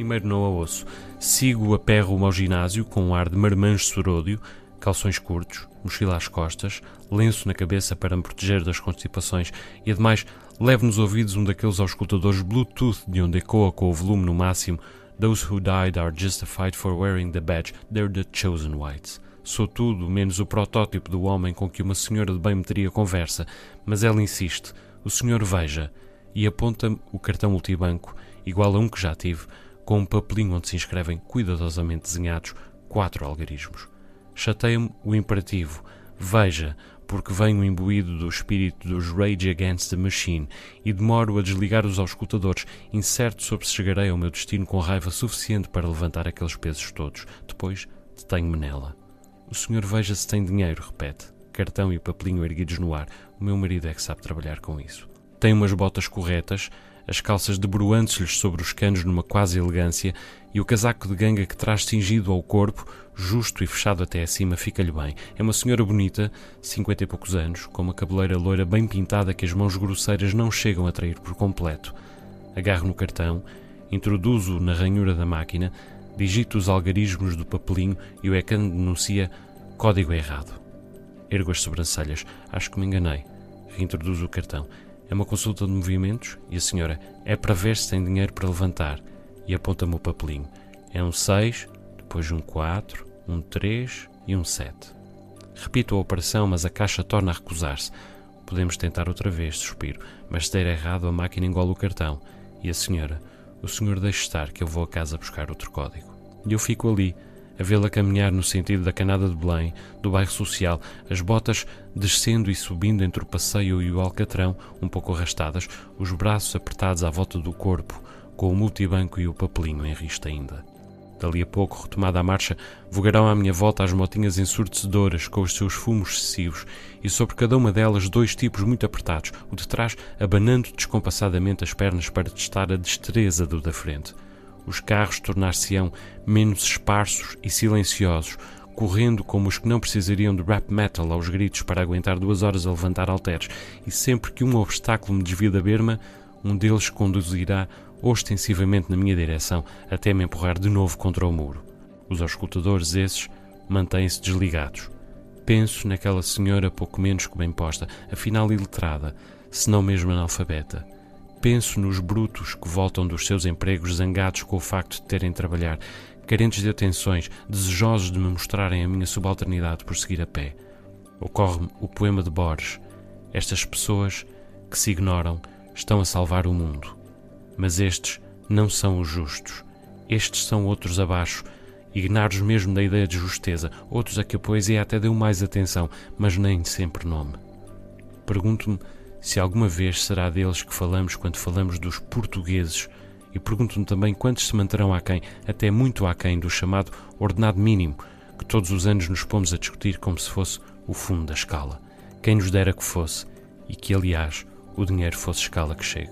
Primeiro não a ouço. Sigo a pé rumo ao ginásio com um ar de marmanjo soródio, calções curtos, mochila às costas, lenço na cabeça para me proteger das constipações e, ademais, levo nos ouvidos um daqueles auscultadores Bluetooth de onde ecoa com o volume no máximo Those who died are justified for wearing the badge, they're the chosen whites. Sou tudo menos o protótipo do homem com que uma senhora de bem me teria conversa, mas ela insiste. O senhor veja e aponta-me o cartão multibanco, igual a um que já tive, com um papelinho onde se inscrevem cuidadosamente desenhados quatro algarismos. Chateia-me o imperativo. Veja, porque venho imbuído do espírito dos Rage Against the Machine e demoro a desligar os auscultadores, incerto sobre se chegarei ao meu destino com raiva suficiente para levantar aqueles pesos todos. Depois detenho-me nela. O senhor veja se tem dinheiro, repete. Cartão e papelinho erguidos no ar. O meu marido é que sabe trabalhar com isso. Tem umas botas corretas, as calças debruantes-lhes sobre os canos numa quase elegância e o casaco de ganga que traz cingido ao corpo, justo e fechado até acima, fica-lhe bem. É uma senhora bonita, cinquenta e poucos anos, com uma cabeleira loira bem pintada que as mãos grosseiras não chegam a trair por completo. Agarro no cartão, introduzo-o na ranhura da máquina, digito os algarismos do papelinho e o ecrã denuncia código errado. Ergo as sobrancelhas. Acho que me enganei. Reintroduzo o cartão. É uma consulta de movimentos e a senhora é para ver se tem dinheiro para levantar e aponta-me o papelinho. É um 6, depois um 4, um 3 e um 7. Repito a operação, mas a caixa torna a recusar-se. Podemos tentar outra vez, suspiro, mas se der errado a máquina engole o cartão. E a senhora? O senhor deixe estar que eu vou a casa buscar outro código. E eu fico ali, a vê-la caminhar no sentido da canada de Belém, do bairro social, as botas descendo e subindo entre o passeio e o alcatrão, um pouco arrastadas, os braços apertados à volta do corpo, com o multibanco e o papelinho em rista ainda. Dali a pouco, retomada a marcha, vogarão à minha volta as motinhas ensurdecedoras com os seus fumos excessivos e sobre cada uma delas dois tipos muito apertados, o de trás abanando descompassadamente as pernas para testar a destreza do da frente os carros tornar-se-ão menos esparsos e silenciosos, correndo como os que não precisariam de rap metal aos gritos para aguentar duas horas a levantar halteres, e sempre que um obstáculo me desvia da berma, um deles conduzirá ostensivamente na minha direção até me empurrar de novo contra o muro. Os auscultadores esses mantêm-se desligados. Penso naquela senhora pouco menos que bem posta, afinal iletrada, se não mesmo analfabeta. Penso nos brutos que voltam dos seus empregos zangados com o facto de terem de trabalhar, carentes de atenções, desejosos de me mostrarem a minha subalternidade por seguir a pé. Ocorre-me o poema de Borges. Estas pessoas que se ignoram estão a salvar o mundo. Mas estes não são os justos. Estes são outros abaixo, ignaros mesmo da ideia de justeza, outros a que a poesia até deu mais atenção, mas nem sempre nome. Pergunto-me se alguma vez será deles que falamos quando falamos dos portugueses, e pergunto-me também quantos se manterão aquém, até muito aquém, do chamado ordenado mínimo, que todos os anos nos pomos a discutir como se fosse o fundo da escala. Quem nos dera que fosse, e que, aliás, o dinheiro fosse escala que chegue.